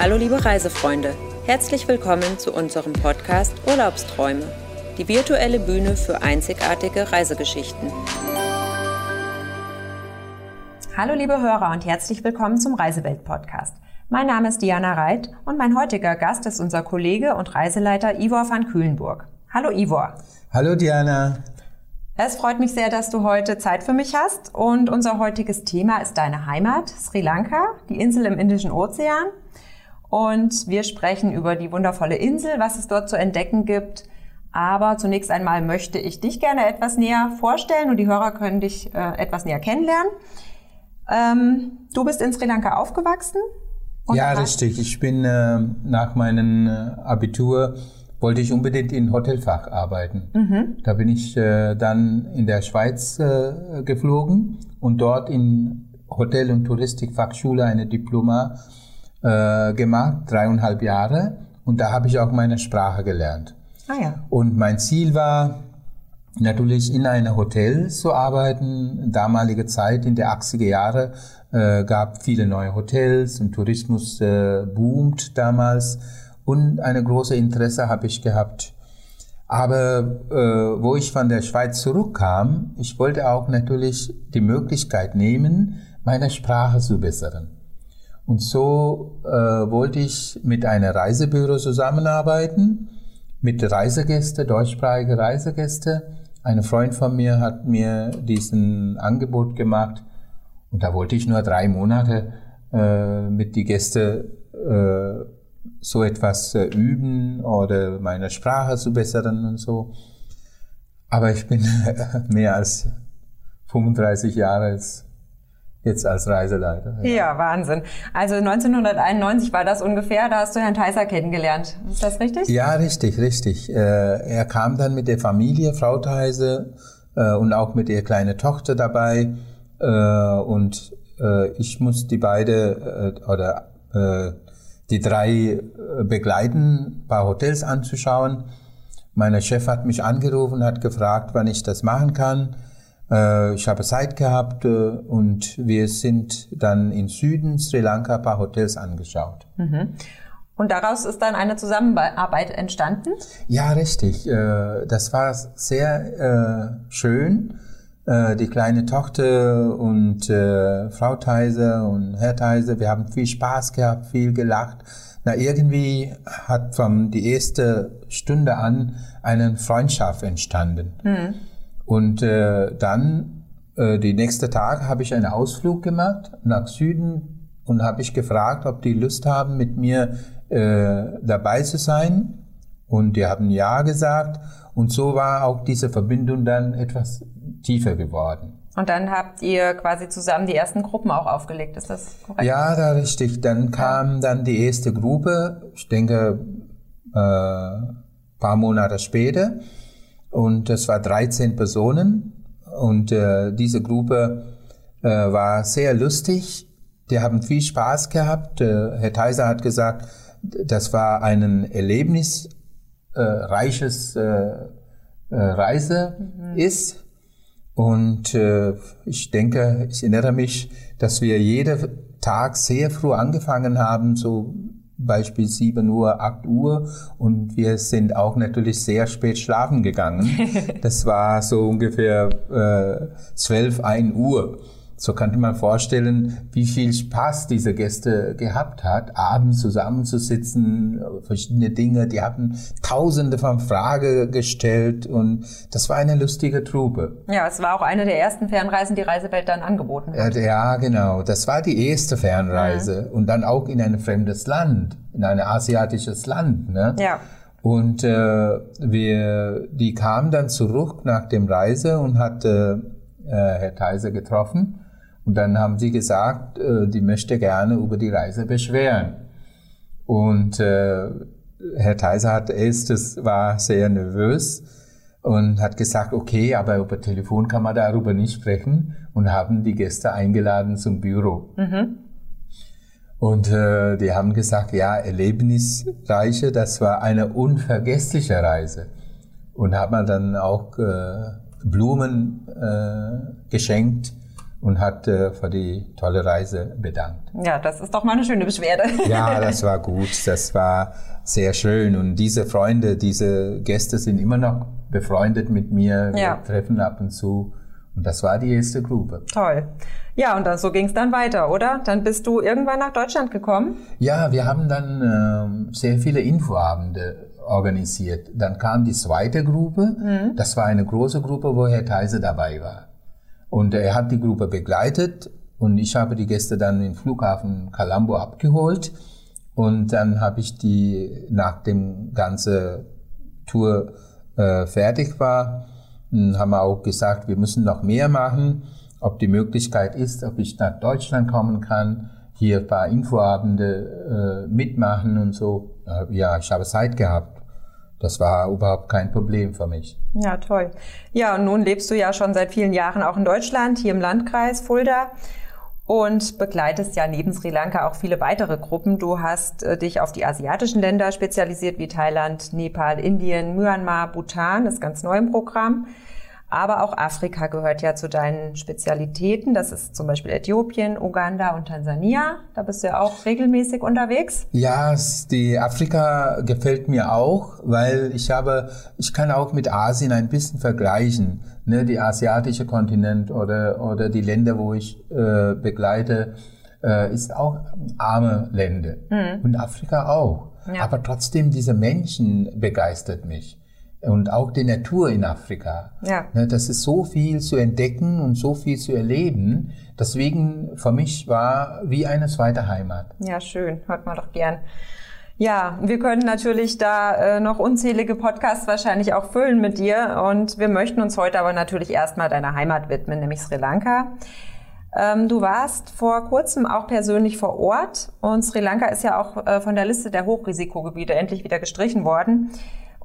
Hallo liebe Reisefreunde, herzlich willkommen zu unserem Podcast Urlaubsträume, die virtuelle Bühne für einzigartige Reisegeschichten. Hallo liebe Hörer und herzlich willkommen zum Reisewelt Podcast. Mein Name ist Diana Reit und mein heutiger Gast ist unser Kollege und Reiseleiter Ivor van Kühlenburg. Hallo Ivor. Hallo Diana. Es freut mich sehr, dass du heute Zeit für mich hast und unser heutiges Thema ist deine Heimat, Sri Lanka, die Insel im Indischen Ozean. Und wir sprechen über die wundervolle Insel, was es dort zu entdecken gibt. Aber zunächst einmal möchte ich dich gerne etwas näher vorstellen und die Hörer können dich äh, etwas näher kennenlernen. Ähm, du bist in Sri Lanka aufgewachsen? Ja, richtig. Ich bin äh, nach meinem äh, Abitur wollte ich unbedingt in Hotelfach arbeiten. Mhm. Da bin ich äh, dann in der Schweiz äh, geflogen und dort in Hotel- und Touristikfachschule eine Diploma äh, gemacht, dreieinhalb Jahre. Und da habe ich auch meine Sprache gelernt. Ah, ja. Und mein Ziel war natürlich in einem Hotel zu arbeiten. Damalige Zeit, in der 80er Jahre, äh, gab viele neue Hotels und Tourismus äh, boomt damals. Und eine große Interesse habe ich gehabt. Aber äh, wo ich von der Schweiz zurückkam, ich wollte auch natürlich die Möglichkeit nehmen, meine Sprache zu bessern. Und so äh, wollte ich mit einer Reisebüro zusammenarbeiten, mit Reisegäste, deutschsprachige Reisegäste. Ein Freund von mir hat mir diesen Angebot gemacht und da wollte ich nur drei Monate äh, mit die Gäste äh, so etwas äh, üben oder meine Sprache zu bessern und so. Aber ich bin mehr als 35 Jahre als jetzt als Reiseleiter. Ja. ja. Wahnsinn. Also 1991 war das ungefähr, da hast du Herrn Theiser kennengelernt. Ist das richtig? Ja, richtig, richtig. Äh, er kam dann mit der Familie, Frau Theiser, äh, und auch mit ihrer kleinen Tochter dabei. Äh, und ich muss die beide oder die drei begleiten, ein paar Hotels anzuschauen. Mein Chef hat mich angerufen, hat gefragt, wann ich das machen kann. Äh, ich habe Zeit gehabt äh, und wir sind dann in Süden Sri Lanka ein paar Hotels angeschaut. Mhm. Und daraus ist dann eine Zusammenarbeit entstanden? Ja, richtig. Äh, das war sehr schön. Die kleine Tochter und Frau Theiser und Herr Theiser, wir haben viel Spaß gehabt, viel gelacht. Na, irgendwie hat von die erste Stunde an eine Freundschaft entstanden. Mhm. Und äh, dann, äh, die nächste Tag, habe ich einen Ausflug gemacht nach Süden und habe ich gefragt, ob die Lust haben, mit mir äh, dabei zu sein. Und die haben ja gesagt. Und so war auch diese Verbindung dann etwas tiefer geworden. Und dann habt ihr quasi zusammen die ersten Gruppen auch aufgelegt, ist das korrekt? Ja, da richtig. Dann kam dann die erste Gruppe, ich denke, äh, paar Monate später. Und es war 13 Personen. Und äh, diese Gruppe äh, war sehr lustig. Die haben viel Spaß gehabt. Äh, Herr Theiser hat gesagt, das war ein erlebnisreiches äh, äh, Reise mhm. ist. Und äh, ich denke, ich erinnere mich, dass wir jeden Tag sehr früh angefangen haben, so Beispiel 7 Uhr, 8 Uhr und wir sind auch natürlich sehr spät schlafen gegangen. Das war so ungefähr äh, 12, 1 Uhr. So könnte man vorstellen, wie viel Spaß diese Gäste gehabt hat, abends zusammenzusitzen, verschiedene Dinge. Die hatten tausende von Fragen gestellt und das war eine lustige Truppe. Ja, es war auch eine der ersten Fernreisen, die Reisewelt dann angeboten hat. Ja, genau. Das war die erste Fernreise mhm. und dann auch in ein fremdes Land, in ein asiatisches Land. Ne? Ja. Und äh, wir, die kam dann zurück nach dem Reise und hat äh, Herr Theiser getroffen und dann haben sie gesagt, äh, die möchte gerne über die Reise beschweren. Und äh, Herr Theiser hat erstes war sehr nervös und hat gesagt, okay, aber über Telefon kann man darüber nicht sprechen und haben die Gäste eingeladen zum Büro. Mhm. Und äh, die haben gesagt, ja, Erlebnisreiche, das war eine unvergessliche Reise. Und haben dann auch äh, Blumen äh, geschenkt und hat äh, für die tolle Reise bedankt. Ja, das ist doch mal eine schöne Beschwerde. Ja, das war gut. Das war sehr schön. Und diese Freunde, diese Gäste sind immer noch befreundet mit mir. Wir Ja. treffen ab und zu. Und das war die erste Gruppe. Toll. Ja, und dann, so ging es dann weiter, oder? Dann bist du irgendwann nach Deutschland gekommen. Ja, wir haben dann ähm, sehr viele Infoabende organisiert. Dann kam die zweite Gruppe. Das war eine große Gruppe, wo Herr Theise dabei war. Und er hat die Gruppe begleitet und ich habe die Gäste dann im Flughafen Colombo abgeholt. Und dann habe ich die, nach dem ganze Tour äh, fertig war, mh, haben wir auch gesagt, wir müssen noch mehr machen, ob die Möglichkeit ist, ob ich nach Deutschland kommen kann, hier ein paar Infoabende äh, mitmachen und so. Äh, ja, ich habe Zeit gehabt. Das war überhaupt kein Problem für mich. Ja, toll. Ja, und nun lebst du ja schon seit vielen Jahren auch in Deutschland, hier im Landkreis Fulda und begleitest ja neben Sri Lanka auch viele weitere Gruppen. Du hast äh, dich auf die asiatischen Länder spezialisiert, wie Thailand, Nepal, Indien, Myanmar, Bhutan, ist ganz neu im Programm. Aber auch Afrika gehört ja zu deinen Spezialitäten. Das ist zum Beispiel Äthiopien, Uganda und Tansania. Da bist du ja auch regelmäßig unterwegs. Ja, die Afrika gefällt mir auch, weil ich habe, ich kann auch mit Asien ein bisschen vergleichen, ne, die asiatische Kontinent oder oder die Länder, wo ich äh, begleite, äh, ist auch arme Länder und Afrika auch. Ja. Aber trotzdem diese Menschen begeistert mich und auch die Natur in Afrika. Ja. Ne, das ist so viel zu entdecken und so viel zu erleben. Deswegen für mich war wie eine zweite Heimat. Ja, schön. Hört man doch gern. Ja, wir können natürlich da äh, noch unzählige Podcasts wahrscheinlich auch füllen mit dir. Und wir möchten uns heute aber natürlich erstmal deiner Heimat widmen, nämlich Sri Lanka. Ähm, du warst vor kurzem auch persönlich vor Ort und Sri Lanka ist ja auch äh, von der Liste der Hochrisikogebiete endlich wieder gestrichen worden.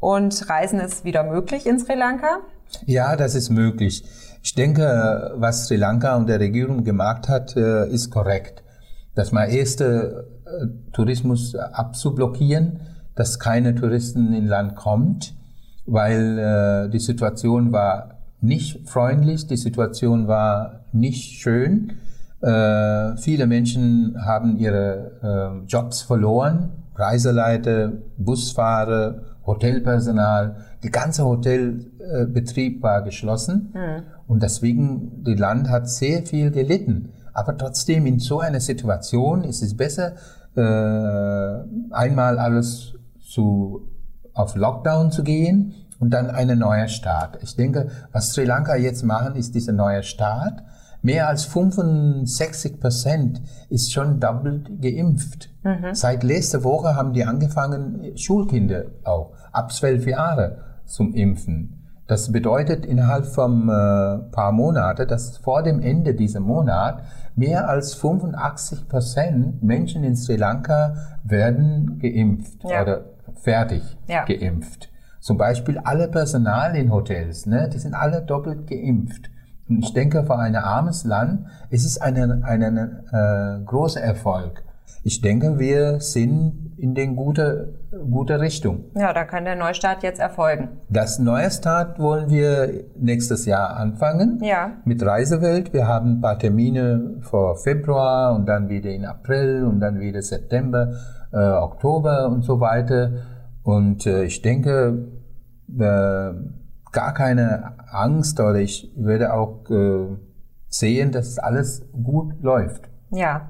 Und Reisen ist wieder möglich in Sri Lanka. Ja, das ist möglich. Ich denke, was Sri Lanka und der Regierung gemacht hat, äh, ist korrekt. Dass man erste äh, Tourismus abzublockieren, dass keine Touristen in Land kommt, weil äh, die Situation war nicht freundlich, die Situation war nicht schön. Viele Menschen haben ihre Jobs verloren, Reiseleiter, Busfahrer, Hotelpersonal, die ganze Hotelbetrieb war geschlossen und deswegen die Land hat sehr viel gelitten. Aber trotzdem in so einer Situation ist es besser, äh, einmal alles zu, auf Lockdown zu gehen und dann eine neue Start. Ich denke, was Sri Lanka jetzt machen, ist dieser neue Start. Mehr als 65 Prozent ist schon doppelt geimpft. Seit letzter Woche haben die angefangen, Schulkinder auch, ab zwölf Jahre zum Impfen. Das bedeutet innerhalb von äh, paar Monate, dass vor dem Ende dieser Monat mehr als 85 Prozent Menschen in Sri Lanka werden geimpft Ja. oder fertig Ja. geimpft. Zum Beispiel alle Personal in Hotels, ne, die sind alle doppelt geimpft. Und ich denke, für ein armes Land es ist ein eine, äh, großer Erfolg. Ich denke, wir sind in den gute, gute Richtung. Ja, da kann der Neustart jetzt erfolgen. Das neue Start wollen wir nächstes Jahr anfangen. Ja. Mit Reisewelt. Wir haben ein paar Termine vor Februar und dann wieder in April und dann wieder September, äh, Oktober und so weiter. Und äh, ich denke, äh, gar keine Angst oder ich werde auch äh, sehen, dass alles gut läuft. Ja.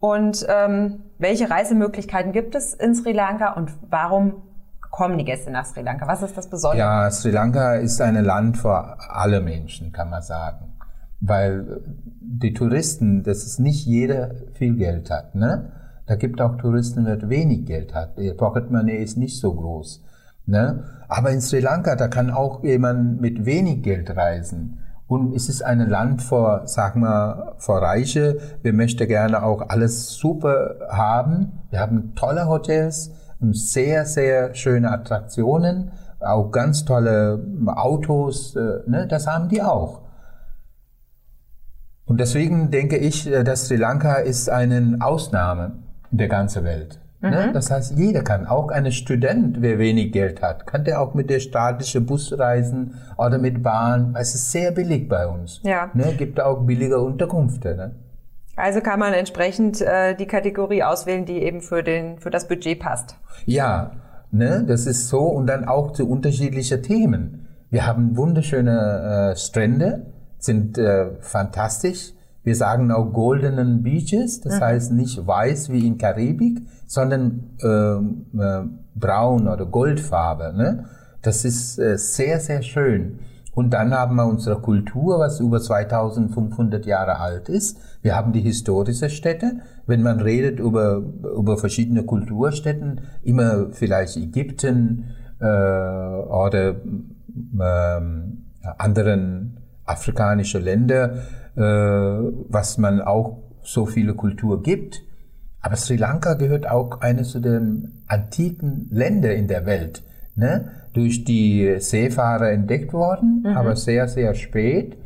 Und ähm, welche Reisemöglichkeiten gibt es in Sri Lanka und warum kommen die Gäste nach Sri Lanka? Was ist das Besondere? Ja, Sri Lanka ist ein Land für alle Menschen, kann man sagen. Weil die Touristen, das ist nicht jeder viel Geld hat. Ne? Da gibt auch Touristen, die wenig Geld hat. Ihr Pocket Money ist nicht so groß. Ne? Aber in Sri Lanka, da kann auch jemand mit wenig Geld reisen. Und es ist ein Land für, sag mal, für Reiche. Wir möchten gerne auch alles super haben. Wir haben tolle Hotels und sehr, sehr schöne Attraktionen. Auch ganz tolle Autos. äh, Ne? Das haben die auch. Und deswegen denke ich, äh, dass Sri Lanka ist eine Ausnahme in der ganzen Welt. Ne? Das heißt, jeder kann, auch ein Student, wer wenig Geld hat, kann der auch mit der staatlichen Bus reisen oder mit Bahn. Es ist sehr billig bei uns. Ja. Ne? Gibt auch billige Unterkünfte. Ne? Also kann man entsprechend äh, die Kategorie auswählen, die eben für, den, für das Budget passt. Ja, ne? das ist so. Und dann auch zu unterschiedlichen Themen. Wir haben wunderschöne äh, Strände, sind äh, fantastisch. Wir sagen auch Goldenen Beaches, das mhm. heißt nicht weiß wie in Karibik, sondern äh, äh, braun oder Goldfarbe. Ne? Das ist äh, sehr, sehr schön. Und dann haben wir unsere Kultur, was über 2500 Jahre alt ist. Wir haben die historische Städte. Wenn man redet über, über verschiedene Kulturstätten, immer vielleicht Ägypten äh, oder äh, anderen afrikanische Länder, was man auch so viele Kultur gibt. Aber Sri Lanka gehört auch eines den antiken Länder in der Welt. Ne? Durch die Seefahrer entdeckt worden, mhm. aber sehr, sehr spät.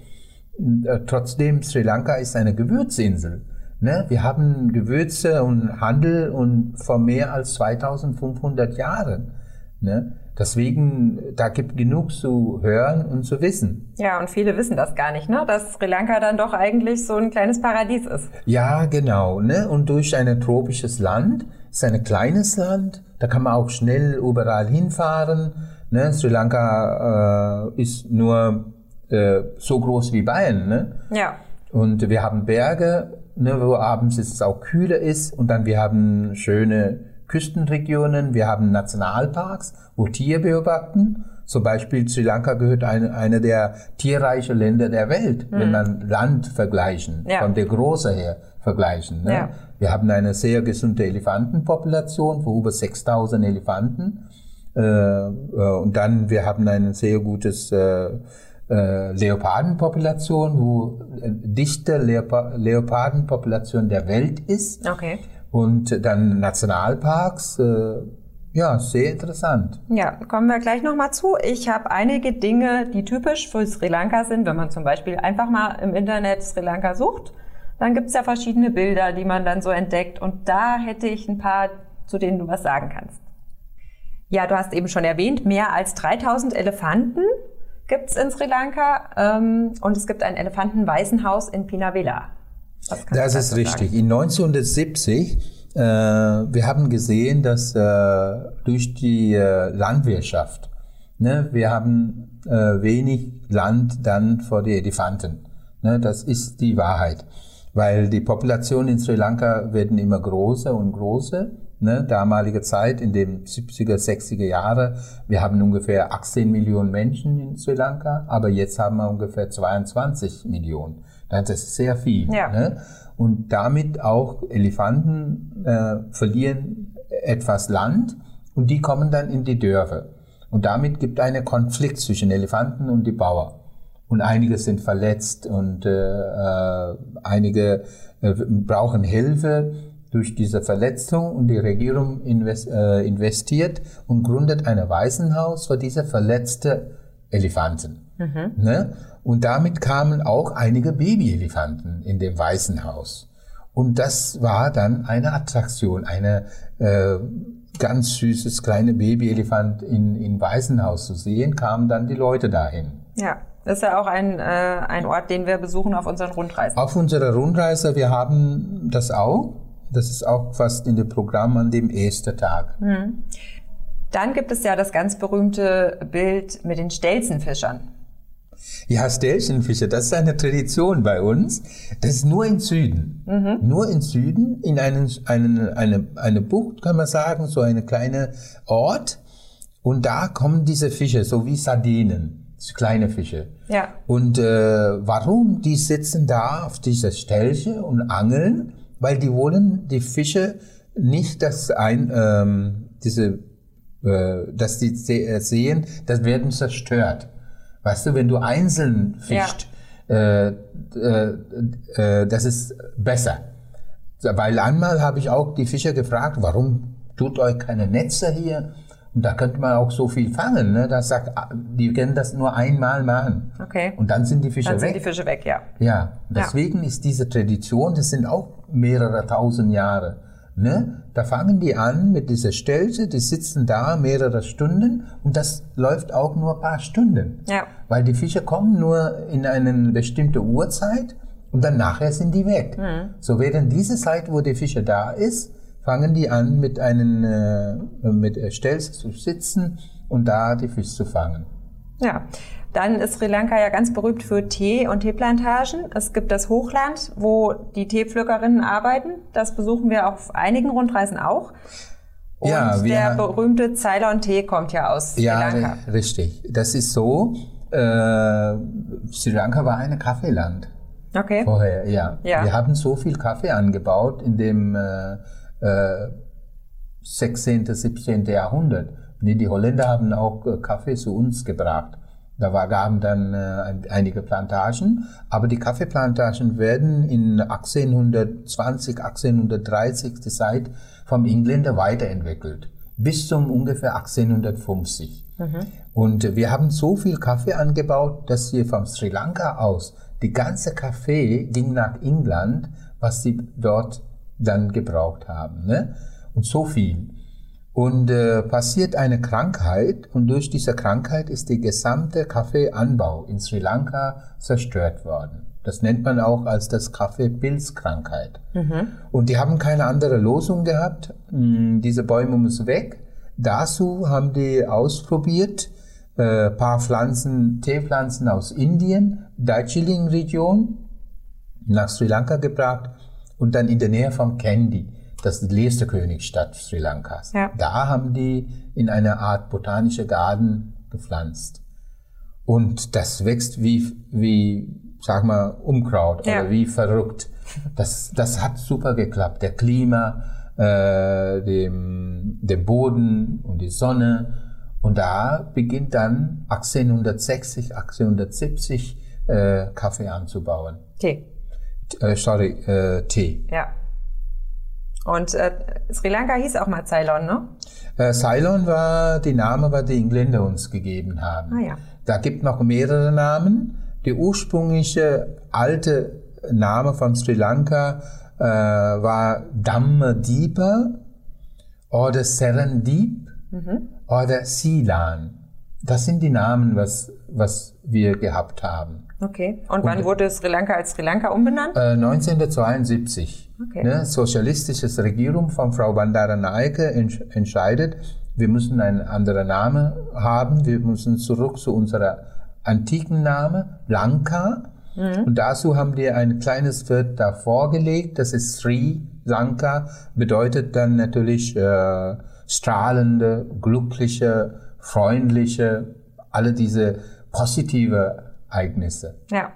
Äh, trotzdem, Sri Lanka ist eine Gewürzinsel. Ne? Wir haben Gewürze und Handel und vor mehr als 2500 Jahren. Ne? Deswegen, da gibt genug zu hören und zu wissen. Ja, und viele wissen das gar nicht, ne? dass Sri Lanka dann doch eigentlich so ein kleines Paradies ist. Ja, genau. Ne? Und durch ein tropisches Land, ist ein kleines Land, da kann man auch schnell überall hinfahren. Ne? Sri Lanka äh, ist nur äh, so groß wie Bayern. Ne? Ja. Und wir haben Berge, ne, wo abends es auch kühler ist. Und dann wir haben schöne Küstenregionen, wir haben Nationalparks, wo Tiere beobachten. Zum Beispiel Sri Lanka gehört eine, eine der tierreichen Länder der Welt, mhm. wenn man Land vergleichen, ja. von der Größe her vergleichen. Ne? Ja. Wir haben eine sehr gesunde Elefantenpopulation von über 6000 Elefanten. Äh, äh, und dann, wir haben ein sehr gutes äh, äh, Leopardenpopulation, wo äh, dichte Leopa Leopardenpopulation der Welt ist. Okay. Und dann Nationalparks, äh, ja, sehr interessant. Ja, kommen wir gleich nochmal zu. Ich habe einige Dinge, die typisch für Sri Lanka sind. Wenn man zum Beispiel einfach mal im Internet Sri Lanka sucht, dann gibt es ja verschiedene Bilder, die man dann so entdeckt. Und da hätte ich ein paar, zu denen du was sagen kannst. Ja, du hast eben schon erwähnt, mehr als 3000 Elefanten gibt es in Sri Lanka. Ähm, und es gibt ein Elefantenwaisenhaus in Pinavela. Das ist richtig. Sagen? In 1970, äh, wir haben gesehen, dass äh, durch die äh, Landwirtschaft, ne, wir haben äh, wenig Land dann vor die Elefanten. Ne, das ist die Wahrheit. Weil die Population in Sri Lanka werden immer größer und größer. Ne, damalige Zeit, in den 70er, 60er Jahre, wir haben ungefähr 18 Millionen Menschen in Sri Lanka, aber jetzt haben wir ungefähr 22 Millionen. Das ist sehr viel. Ja. Ne? Und damit auch Elefanten äh, verlieren etwas Land und die kommen dann in die Dörfer. Und damit gibt es einen Konflikt zwischen Elefanten und die Bauern. Und einige sind verletzt und äh, äh, einige äh, brauchen Hilfe durch diese Verletzung und die Regierung invest, äh, investiert und gründet ein Waisenhaus für diese verletzten Elefanten. Mhm. Ne? Und damit kamen auch einige Babyelefanten in dem Weißen Haus. Und das war dann eine Attraktion, eine äh, ganz süßes kleine Babyelefant in, in Waisenhaus zu sehen, kamen dann die Leute dahin. Ja, das ist ja auch ein, äh, ein Ort, den wir besuchen auf unseren Rundreisen. Auf unserer Rundreise, wir haben das auch. Das ist auch fast in dem Programm an dem ersten Tag. Mhm. Dann gibt es ja das ganz berühmte Bild mit den Stelzenfischern. Ja, Stäbchenfische, das ist eine Tradition bei uns. Das ist nur im Süden. Mhm. Nur im Süden, in einen, einen, eine, eine Bucht, kann man sagen, so eine kleine Ort. Und da kommen diese Fische, so wie Sardinen, kleine Fische. Ja. Und äh, warum? Die sitzen da auf dieser Stelche und angeln, weil die wollen die Fische nicht, dass ein, ähm, diese, äh, dass die sehen, das werden zerstört. Weißt du, wenn du einzeln fischt, ja. äh, äh, äh, das ist besser. Weil einmal habe ich auch die Fischer gefragt, warum tut euch keine Netze hier? Und da könnte man auch so viel fangen. Ne? Das sagt, die können das nur einmal machen. Okay. Und dann sind die Fische dann weg. Dann sind die Fische weg, ja. Ja, deswegen ja. ist diese Tradition, das sind auch mehrere tausend Jahre Ne? Da fangen die an mit dieser Stelze, die sitzen da mehrere Stunden und das läuft auch nur ein paar Stunden. Ja. Weil die Fische kommen nur in eine bestimmte Uhrzeit und dann nachher sind die weg. Mhm. So während diese Zeit, wo die Fische da ist, fangen die an mit einem äh, mit Stelze zu sitzen und da die Fische zu fangen. Ja, dann ist Sri Lanka ja ganz berühmt für Tee und Teeplantagen. Es gibt das Hochland, wo die Teepflückerinnen arbeiten. Das besuchen wir auf einigen Rundreisen auch. Und Ja, der berühmte Ceylon-Tee kommt ja aus Sri Ja, Lanka. ri- richtig. Das ist so. Äh, Sri Lanka war ein Kaffeeland Okay. vorher, ja. Ja. Wir haben so viel Kaffee angebaut in dem äh, äh, 16., 17. Jahrhundert. Nee, die Holländer haben auch äh, Kaffee zu uns gebracht. Da war, gaben dann äh, ein- einige Plantagen, aber die Kaffeeplantagen werden in 1820, 1830 die Zeit vom Engländer weiterentwickelt bis zum ungefähr 1850. Und wir haben so viel Kaffee angebaut, dass wir von Sri Lanka aus die ganze Kaffee ging nach England, was sie dort dann gebraucht haben. Ne? Und so viel. Und äh, passiert eine Krankheit und durch diese Krankheit ist die gesamte Kaffeeanbau in Sri Lanka zerstört worden. Das nennt man auch als das Kaffeepilzkrankheit. Und die haben keine andere Lösung gehabt. Hm, Diese Bäume müssen weg. Dazu haben die ausprobiert, äh, paar Pflanzen, Teepflanzen aus Indien, Darjeeling-Region, nach Sri Lanka gebracht und dann in der Nähe von Kandy, das ist die letzte Königstadt Sri Lankas. Ja. Da haben die in einer Art botanische Garten gepflanzt. Und das wächst wie, wie sag mal, Unkraut Ja. oder wie verrückt. Das, das hat super geklappt. Der Klima, äh, dem, der Boden und die Sonne. Und da beginnt dann 1860, 1870 äh, Kaffee anzubauen. Tee. Äh, sorry, äh, Tee. Ja. Und äh, Sri Lanka hieß auch mal Ceylon, ne? Äh, Ceylon war die Name, was die Engländer uns gegeben haben. Ah ja. Da gibt noch mehrere Namen. Der ursprüngliche alte Name von Sri Lanka äh, war Dhammadeepa oder Serendip oder Ceylon. Das sind die Namen, was, was wir gehabt haben. Okay. Und wann wurde Sri Lanka als Sri Lanka umbenannt? Äh, 1972. Okay. Ne, sozialistisches Regierung von Frau Bandaranaike entsch entscheidet, wir müssen einen anderen Namen haben, wir müssen zurück zu unserer antiken Name, Lanka. Und dazu haben wir ein kleines Wort da vorgelegt, das ist Sri Lanka, bedeutet dann natürlich äh, strahlende, glückliche, freundliche, alle diese positive Ereignisse. Ja.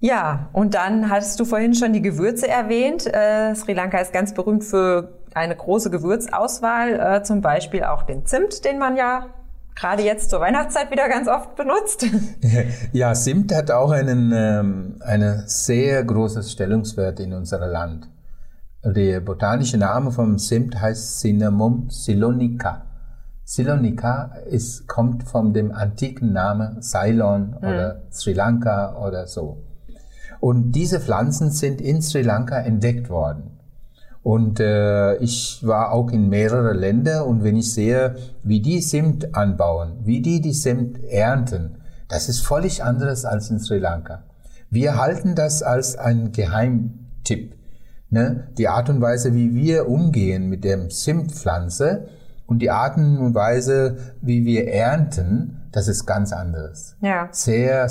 Ja, und dann hattest du vorhin schon die Gewürze erwähnt. Äh, Sri Lanka ist ganz berühmt für eine große Gewürzauswahl, äh, zum Beispiel auch den Zimt, den man ja gerade jetzt zur Weihnachtszeit wieder ganz oft benutzt. Ja, Zimt hat auch einen, ähm, eine sehr großes Stellungswert in unserem Land. Der botanische Name vom Zimt heißt Cinnamon silonica. Silonica ist, kommt von dem antiken Namen Ceylon oder Sri Lanka oder so. Und diese Pflanzen sind in Sri Lanka entdeckt worden. Und äh, ich war auch in mehrere Länder und wenn ich sehe, wie die Zimt anbauen, wie die die Zimt ernten, das ist völlig anderes als in Sri Lanka. Wir halten das als ein Geheimtipp. Ne? Die Art und Weise, wie wir umgehen mit der Zimtpflanze und die Art und Weise, wie wir ernten, das ist ganz anderes ja. sehr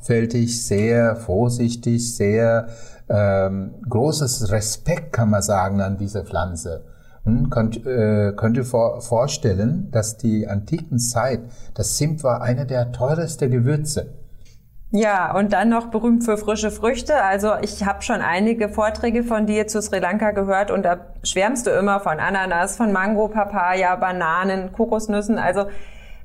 sorgfältig, sehr vorsichtig, sehr ähm, großes Respekt kann man sagen an diese Pflanze. Und könnt, äh, könnt ihr vor, vorstellen, dass die antiken Zeit, das Zimt war einer der teuersten Gewürze. Ja, und dann noch berühmt für frische Früchte. Also ich habe schon einige Vorträge von dir zu Sri Lanka gehört und da schwärmst du immer von Ananas, von Mango, Papaya, Bananen, Kokosnüssen. Also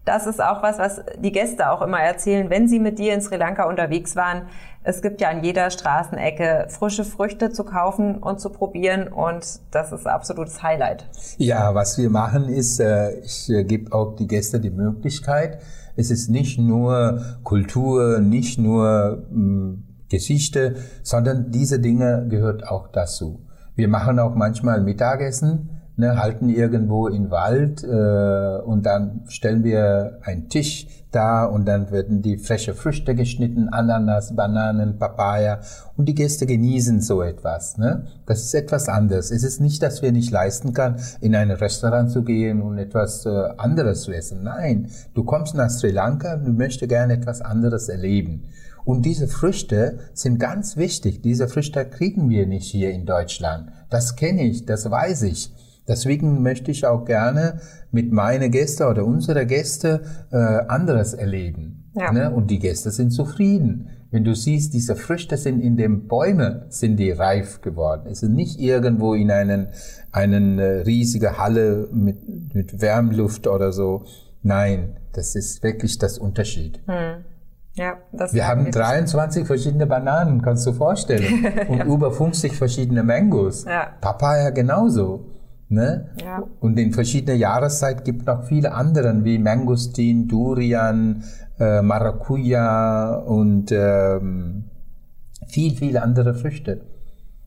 das ist auch was, was die Gäste auch immer erzählen, wenn sie mit dir in Sri Lanka unterwegs waren. Es gibt ja an jeder Straßenecke frische Früchte zu kaufen und zu probieren und das ist absolutes Highlight. Ja, was wir machen ist, äh, ich äh, gebe auch die Gäste die Möglichkeit, es ist nicht nur Kultur, nicht nur mh, Geschichte, sondern diese Dinge gehört auch dazu. Wir machen auch manchmal Mittagessen ne, halten irgendwo im Wald äh, und dann stellen wir einen Tisch da und dann werden die frische Früchte geschnitten, Ananas, Bananen, Papaya und die Gäste genießen so etwas. Ne? Das ist etwas anderes. Es ist nicht, dass wir nicht leisten können, in ein Restaurant zu gehen und etwas äh, anderes zu essen. Nein, du kommst nach Sri Lanka, du möchtest gerne etwas anderes erleben. Und diese Früchte sind ganz wichtig. Diese Früchte kriegen wir nicht hier in Deutschland. Das kenne ich, das weiß ich. Deswegen möchte ich auch gerne mit meinen Gästen oder unsere Gäste äh, anderes erleben. Ja. Ne? Und die Gäste sind zufrieden. Wenn du siehst, diese Früchte sind in den Bäumen, sind die reif geworden. Es ist nicht irgendwo in einen, einen äh, riesige Halle mit, mit Wärmluft oder so. Nein, das ist wirklich das Unterschied. Hm. Ja, das Wir haben 23 verschiedene Bananen, kannst du vorstellen. Und ja. über 50 verschiedene Mangos. Ja. Papaya genauso. Ne? Ja. Und in verschiedenen Jahreszeiten gibt noch viele andere wie Mangostin, Durian, äh, Maracuja und ähm, viel, viele andere Früchte,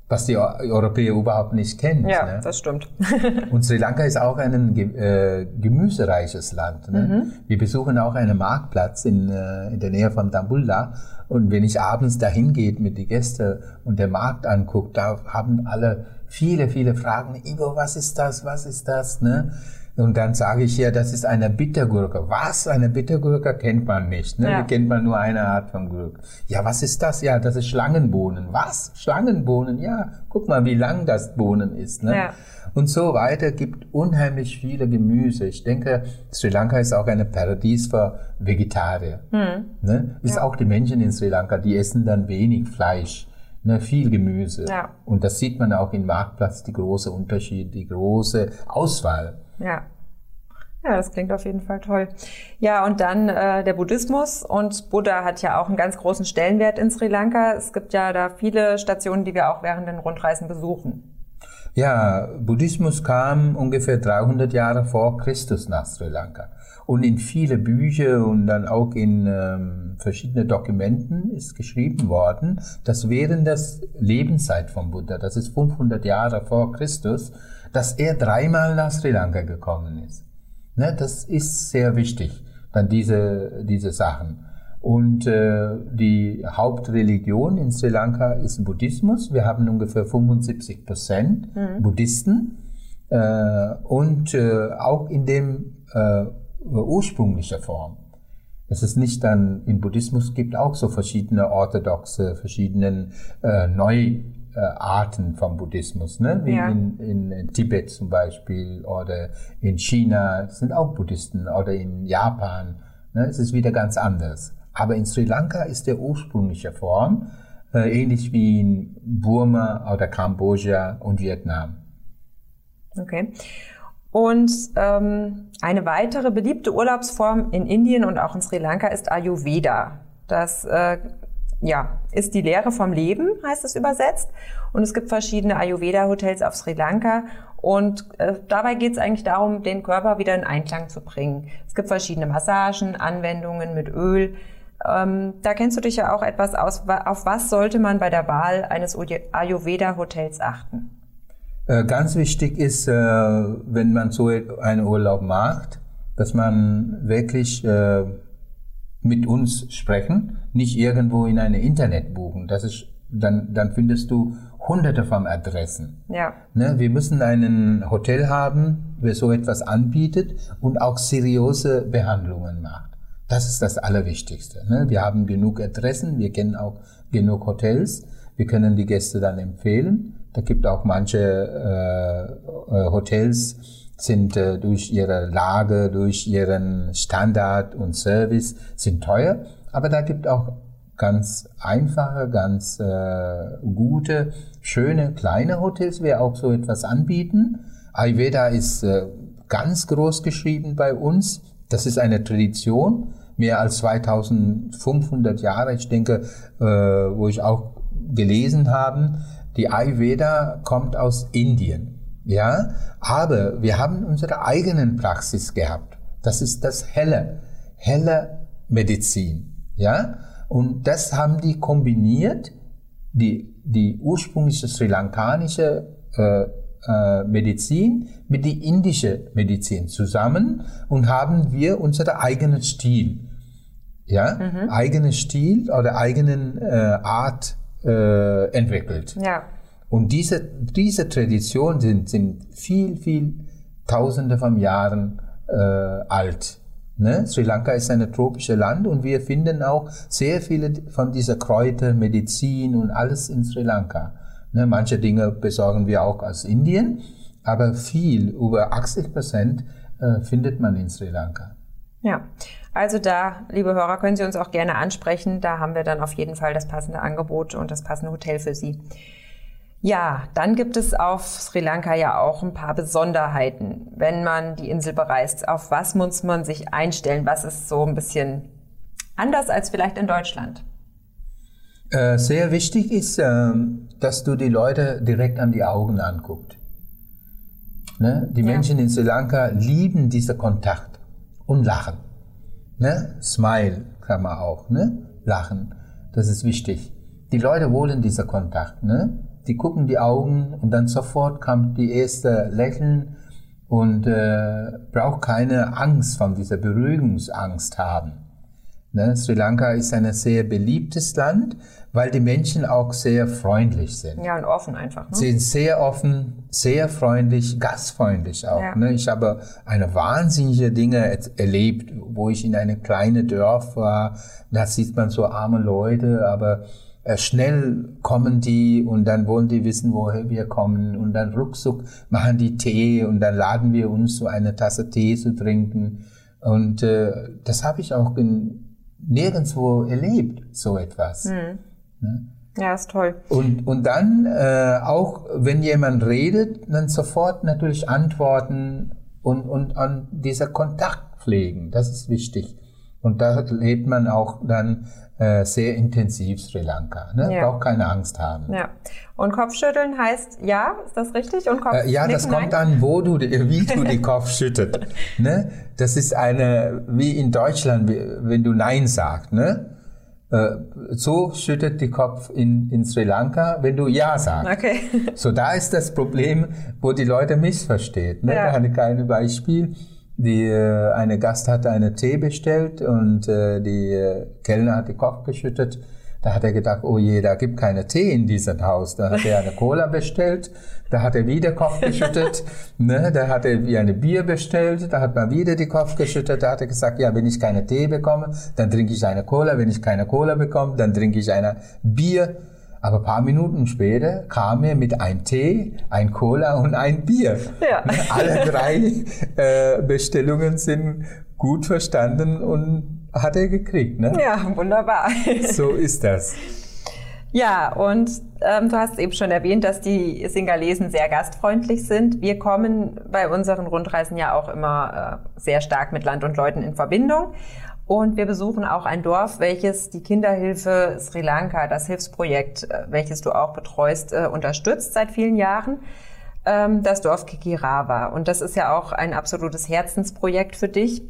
was die Europäer überhaupt nicht kennen. Ja, ne? das stimmt. und Sri Lanka ist auch ein äh, gemüsereiches Land. Ne? Mhm. Wir besuchen auch einen Marktplatz in, äh, in der Nähe von Dambulla und wenn ich abends dahin gehe mit den Gästen und der Markt anguckt, da haben alle viele, viele Fragen, Ivo, was ist das, was ist das, ne? Und dann sage ich ja, das ist eine Bittergurke. Was? Eine Bittergurke kennt man nicht. Ne? Ja. kennt man nur eine Art von Gurke. Ja, was ist das? Ja, das ist Schlangenbohnen. Was? Schlangenbohnen? Ja, guck mal, wie lang das Bohnen ist. Ne? Ja. Und so weiter gibt unheimlich viele Gemüse. Ich denke, Sri Lanka ist auch ein Paradies für Vegetarier. Hm. Ne? Ist ja. auch die Menschen in Sri Lanka, die essen dann wenig Fleisch ne, viel Gemüse. Ja. Und das sieht man auch im Marktplatz, die große Unterschied, die große Auswahl. Ja. Ja, das klingt auf jeden Fall toll. Ja, und dann äh, der Buddhismus. Und Buddha hat ja auch einen ganz großen Stellenwert in Sri Lanka. Es gibt ja da viele Stationen, die wir auch während den Rundreisen besuchen. Ja, Buddhismus kam ungefähr 300 Jahre vor Christus nach Sri Lanka. Und in viele Bücher und dann auch in ähm, verschiedene Dokumenten ist geschrieben worden, dass während der Lebenszeit von Buddha, das ist 500 Jahre vor Christus, dass er dreimal nach Sri Lanka gekommen ist. Ne, das ist sehr wichtig, dann diese, diese Sachen. Und äh, die Hauptreligion in Sri Lanka ist Buddhismus. Wir haben ungefähr 75 Prozent mhm. Buddhisten. Äh, und äh, auch in dem äh, ursprünglicher Form. Es ist nicht dann, im Buddhismus gibt auch so verschiedene orthodoxe, verschiedene äh, Neuarten vom Buddhismus, ne? wie ja. in, in, Tibet zum Beispiel oder in China sind auch Buddhisten oder in Japan. Ne? Es ist wieder ganz anders. Aber in Sri Lanka ist der ursprüngliche Form, äh, ähnlich wie in Burma oder Kambodscha und Vietnam. Okay. Und ähm, eine weitere beliebte Urlaubsform in Indien und auch in Sri Lanka ist Ayurveda. Das äh, ja, ist die Lehre vom Leben, heißt es übersetzt. Und es gibt verschiedene Ayurveda-Hotels auf Sri Lanka. Und äh, dabei geht es eigentlich darum, den Körper wieder in Einklang zu bringen. Es gibt verschiedene Massagen, Anwendungen mit Öl. Ähm, da kennst du dich ja auch etwas aus. Auf was sollte man bei der Wahl eines Ayurveda-Hotels achten? Äh, ganz wichtig ist, äh, wenn man so einen Urlaub macht, dass man wirklich äh, mit uns sprechen, nicht irgendwo in eine Internet buchen. Das ist, dann, dann findest du hunderte von Adressen. Ja. Ne, wir müssen einen Hotel haben, wer so etwas anbietet und auch seriöse Behandlungen macht. Das ist das Allerwichtigste. Ne? Wir haben genug Adressen, wir kennen auch genug Hotels, wir können die Gäste dann empfehlen da gibt auch manche äh, äh, Hotels sind äh, durch ihre Lage, durch ihren Standard und Service sind teuer, aber da gibt auch ganz einfache, ganz äh, gute, schöne kleine Hotels, wer auch so etwas anbieten. Ayurveda ist äh, ganz groß geschrieben bei uns. Das ist eine Tradition, mehr als 2500 Jahre. Ich denke, äh, wo ich auch gelesen habe, die Ayurveda kommt aus Indien. Ja, aber wir haben unsere eigenen Praxis gehabt. Das ist das helle, helle Medizin. Ja, und das haben die kombiniert, die, die ursprüngliche sri lankanische äh, äh, Medizin mit die indische Medizin zusammen und haben wir unseren eigenen Stil. Ja, mhm. eigenen Stil oder eigenen äh, Art äh, entwickelt. Ja. Und diese, diese Traditionen sind, sind viel, viel Tausende von Jahren äh, alt. Ne? Sri Lanka ist ein tropisches Land und wir finden auch sehr viele von dieser Kräuter, Medizin und alles in Sri Lanka. Ne? Manche Dinge besorgen wir auch aus Indien, aber viel, über 80 Prozent, äh, findet man in Sri Lanka. Ja, also da, liebe Hörer, können Sie uns auch gerne ansprechen. Da haben wir dann auf jeden Fall das passende Angebot und das passende Hotel für Sie. Ja, dann gibt es auf Sri Lanka ja auch ein paar Besonderheiten, wenn man die Insel bereist. Auf was muss man sich einstellen? Was ist so ein bisschen anders als vielleicht in Deutschland? Äh, sehr wichtig ist, ähm, dass du die Leute direkt an die Augen anguckst. Ne? Die ja. Menschen in Sri Lanka lieben diesen Kontakt und lachen. Ne? Smile man auch, ne? lachen. Das ist wichtig. Die Leute wollen diesen Kontakt. Ne? die gucken die Augen und dann sofort kommt die erste Lächeln und äh, braucht keine Angst von dieser Beruhigungsangst haben. Ne? Sri Lanka ist ein sehr beliebtes Land, weil die Menschen auch sehr freundlich sind. Ja, und offen einfach. Ne? Sie sind sehr offen, sehr freundlich, gastfreundlich auch. Ja. Ne? Ich habe eine wahnsinnige Dinge erlebt, wo ich in eine kleine Dorf war. Da sieht man so arme Leute, aber äh, schnell kommen die und dann wollen die wissen, woher wir kommen und dann ruckzuck machen die Tee und dann laden wir uns so eine Tasse Tee zu trinken und äh, das habe ich auch nirgendwo erlebt, so etwas. Mhm. Ne? Ja, ist toll. Und, und dann äh, auch, wenn jemand redet, dann sofort natürlich antworten und, und an dieser Kontakt pflegen. Das ist wichtig. Und da lebt man auch dann äh, sehr intensiv Sri Lanka. Ne? Ja. Braucht keine Angst haben. Ja. Und Kopfschütteln heißt ja, ist das richtig? Und Kopf äh, ja, das kommt an, wo du, wie du den Kopf schüttet. Ne? Das ist eine, wie in Deutschland, wenn du Nein sagst. Ne? Äh, so schüttet die Kopf in, in Sri Lanka, wenn du Ja sagst. Okay. So da ist das Problem, wo die Leute missverstehen. Ne? Ja. Da hatte keine Beispiel die, äh, eine Gast hatte eine Tee bestellt und äh, die äh, Kellner hat den Kopf geschüttet. Da hat er gedacht, oh je, da gibt keine Tee in diesem Haus. Da hat er eine Cola bestellt, da hat er wieder Kopf geschüttet, ne? da hat er wie eine Bier bestellt, da hat man wieder die Kopf geschüttet, da hat er gesagt, ja, wenn ich keine Tee bekomme, dann trinke ich eine Cola, wenn ich keine Cola bekomme, dann trinke ich eine Bier. Aber paar Minuten später kam er mit ein Tee, ein Cola und ein Bier. Ja. Ne, alle drei äh, Bestellungen sind gut verstanden und hat er gekriegt. Ne? Ja, wunderbar. So ist das. Ja, und ähm, du hast eben schon erwähnt, dass die Singalesen sehr gastfreundlich sind. Wir kommen bei unseren Rundreisen ja auch immer äh, sehr stark mit Land und Leuten in Verbindung. Und wir besuchen auch ein Dorf, welches die Kinderhilfe Sri Lanka, das Hilfsprojekt, äh, welches du auch betreust, äh, unterstützt seit vielen Jahren. Ähm, das Dorf Kikirawa. Und das ist ja auch ein absolutes Herzensprojekt für dich.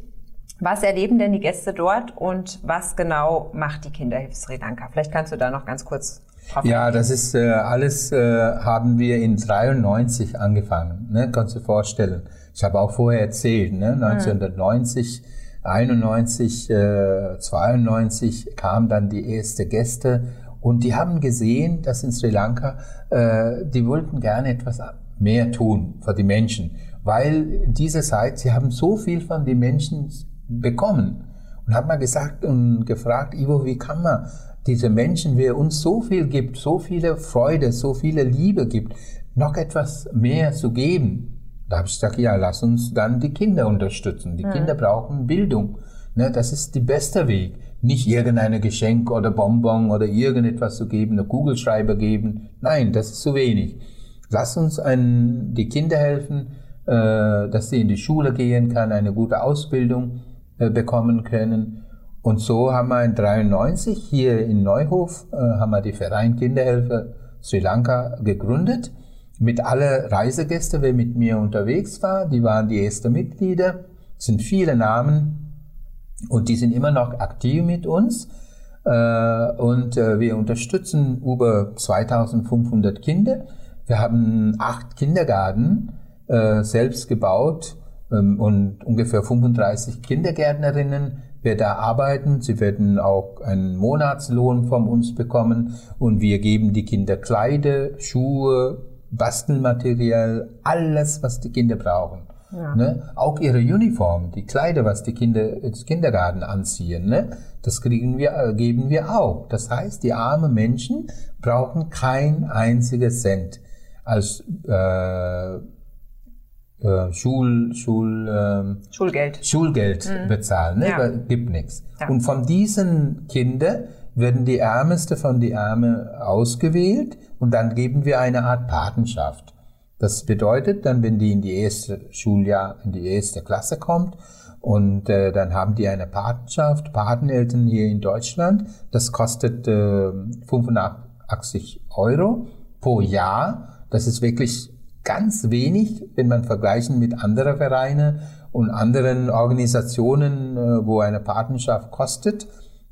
Was erleben denn die Gäste dort und was genau macht die Kinderhilfe Sri Lanka? Vielleicht kannst du da noch ganz kurz drauf Ja, das ist äh, alles äh, haben wir in 93 angefangen. Ne? Kannst du dir vorstellen. Ich habe auch vorher erzählt, ne? 1990 mhm 91, äh, 92 kamen dann die ersten Gäste und die haben gesehen, dass in Sri Lanka, äh, die wollten gerne etwas mehr tun für die Menschen, weil diese Zeit, sie haben so viel von den Menschen bekommen und haben mal gesagt und gefragt, Ivo, wie kann man diese Menschen, wer uns so viel gibt, so viele Freude, so viele Liebe gibt, noch etwas mehr zu geben? Da habe ich gesagt, ja, lass uns dann die Kinder unterstützen. Die mhm. Kinder brauchen Bildung. Ne, das ist der beste Weg. Nicht irgendein Geschenk oder Bonbon oder irgendetwas zu geben, eine Kugelschreiber geben. Nein, das ist zu wenig. Lass uns ein, die Kinder helfen, äh, dass sie in die Schule gehen können, eine gute Ausbildung bekommen können. Und so haben wir in 93 hier in Neuhof äh, haben wir die Verein Kinderhilfe Sri Lanka gegründet mit alle Reisegäste, wer mit mir unterwegs war, die waren die ersten Mitglieder, sind viele Namen und die sind immer noch aktiv mit uns. Äh, und äh, wir unterstützen über 2500 Kinder. Wir haben acht Kindergarten äh, selbst gebaut und ungefähr 35 Kindergärtnerinnen wer da arbeiten. Sie werden auch einen Monatslohn von uns bekommen und wir geben die Kinder Kleider, Schuhe, Bastelmaterial, alles, was die Kinder brauchen. Ja. Ne? Auch ihre Uniform, die Kleider, was die Kinder ins Kindergarten anziehen, ne? das kriegen wir, äh, geben wir auch. Das heißt, die armen Menschen brauchen kein einziges Cent als äh, äh, Schul, Schul, äh, Schulgeld, Schulgeld mhm. bezahlen. Ne? Ja. Gibt nichts. Ja. Und von diesen Kindern werden die Ärmeste von die Ärme ausgewählt und dann geben wir eine Art Patenschaft. Das bedeutet dann, wenn die in die erste Schuljahr, in die erste Klasse kommt und äh, dann haben die eine Patenschaft, Pateneltern hier in Deutschland, das kostet äh, 85 Euro pro Jahr. Das ist wirklich ganz wenig, wenn man vergleichen mit anderen Vereinen und anderen Organisationen, äh, wo eine Patenschaft kostet.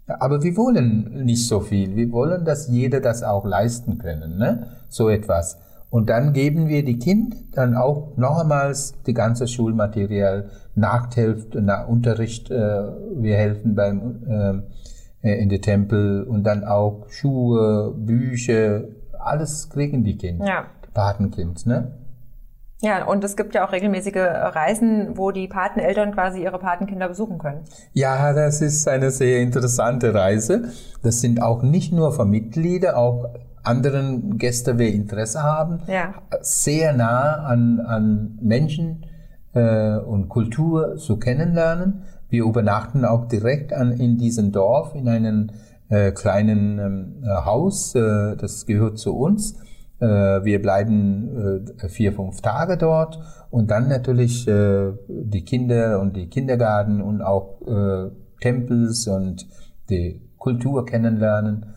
Aber wir wollen nicht so viel. Wir wollen, dass jeder das auch leisten können, ne? so etwas. Und dann geben wir die Kind dann auch nochmals die ganze Schulmaterial, Nachthilfe, nach Unterricht, äh, wir helfen beim äh, in den Tempel und dann auch Schuhe, Bücher, alles kriegen die Kinder, ja. die Patenkind, ne? Ja, und es gibt ja auch regelmäßige Reisen, wo die Pateneltern quasi ihre Patenkinder besuchen können. Ja, das ist eine sehr interessante Reise. Das sind auch nicht nur für Mitglieder, auch anderen Gäste, wer Interesse haben, ja. sehr nah an, an Menschen äh, und Kultur zu kennenlernen. Wir übernachten auch direkt an, in diesem Dorf in einem äh, kleinen ähm, Haus, äh, das gehört zu uns wir bleiben äh, vier, fünf Tage dort und dann natürlich äh, die Kinder und die Kindergarten und auch Tempels und die Kultur kennenlernen.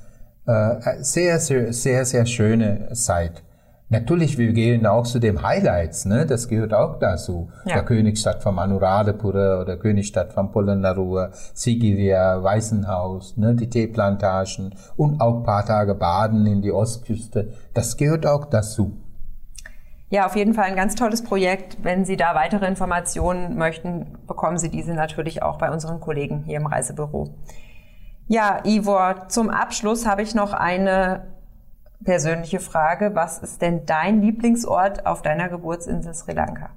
Sehr, sehr, sehr, sehr schöne Zeit. Natürlich, wir gehen auch zu den Highlights, ne? das gehört auch dazu. Ja. Der Königsstadt von Anuradhapura oder Königsstadt von Polonnaruwa, Sigiriya, Weißenhaus, ne? die Teeplantagen und auch paar Tage Baden in die Ostküste. Das gehört auch dazu. Ja, auf jeden Fall ein ganz tolles Projekt. Wenn Sie da weitere Informationen möchten, bekommen Sie diese natürlich auch bei unseren Kollegen hier im Reisebüro. Ja, Ivor, zum Abschluss habe ich noch eine persönliche Frage. Was ist denn dein Lieblingsort auf deiner Geburtsinsel Sri Lanka?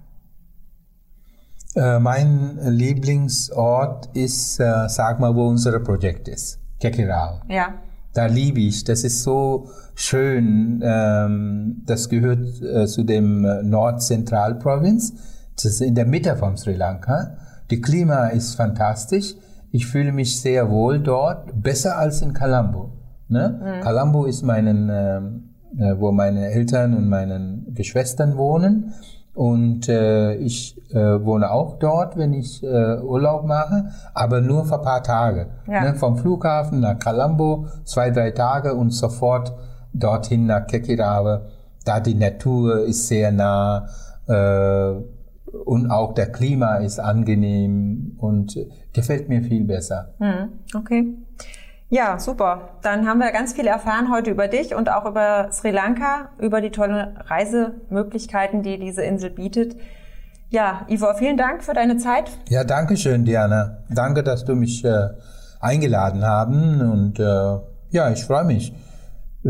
Äh, mein Lieblingsort ist, äh, sag mal, wo unser Projekt ist. Kekiral. Ja. Da liebe ich. Das ist so schön. Ähm, das gehört äh, zu dem Nordzentralprovinz. Das ist in der Mitte von Sri Lanka. Die Klima ist fantastisch. Ich fühle mich sehr wohl dort, besser als in Colombo. Ne? Mhm. Colombo ist meinen, ähm, äh, wo meine Eltern und meine Geschwistern wohnen. Und äh, ich äh, wohne auch dort, wenn ich äh, Urlaub mache, aber nur für ein paar Tage. Ja. Ne? Vom Flughafen nach Colombo, zwei, drei Tage und sofort dorthin nach Kekirawe. Da die Natur ist sehr nah äh, und auch der Klima ist angenehm und gefällt mir viel besser. Mhm. Okay. Ja, super. Dann haben wir ganz viel erfahren heute über dich und auch über Sri Lanka, über die tollen Reisemöglichkeiten, die diese Insel bietet. Ja, Ivo, vielen Dank für deine Zeit. Ja, danke schön, Diana. Danke, dass du mich äh, eingeladen haben und äh, ja, ich freue mich. Äh,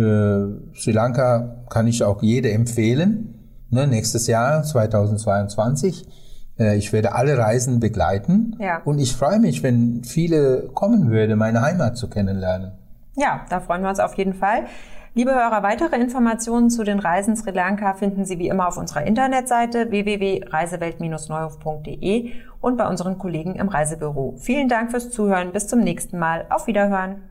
Sri Lanka kann ich auch jede empfehlen. Ne, nächstes Jahr, 2022 äh, ich werde alle Reisen begleiten ja. und ich freue mich, wenn viele kommen würden, meine Heimat zu kennenlernen. Ja, da freuen wir uns auf jeden Fall. Liebe Hörer, weitere Informationen zu den Reisen Sri Lanka finden Sie wie immer auf unserer Internetseite www.reisewelt-neuhof.de und bei unseren Kollegen im Reisebüro. Vielen Dank fürs Zuhören. Bis zum nächsten Mal. Auf Wiederhören.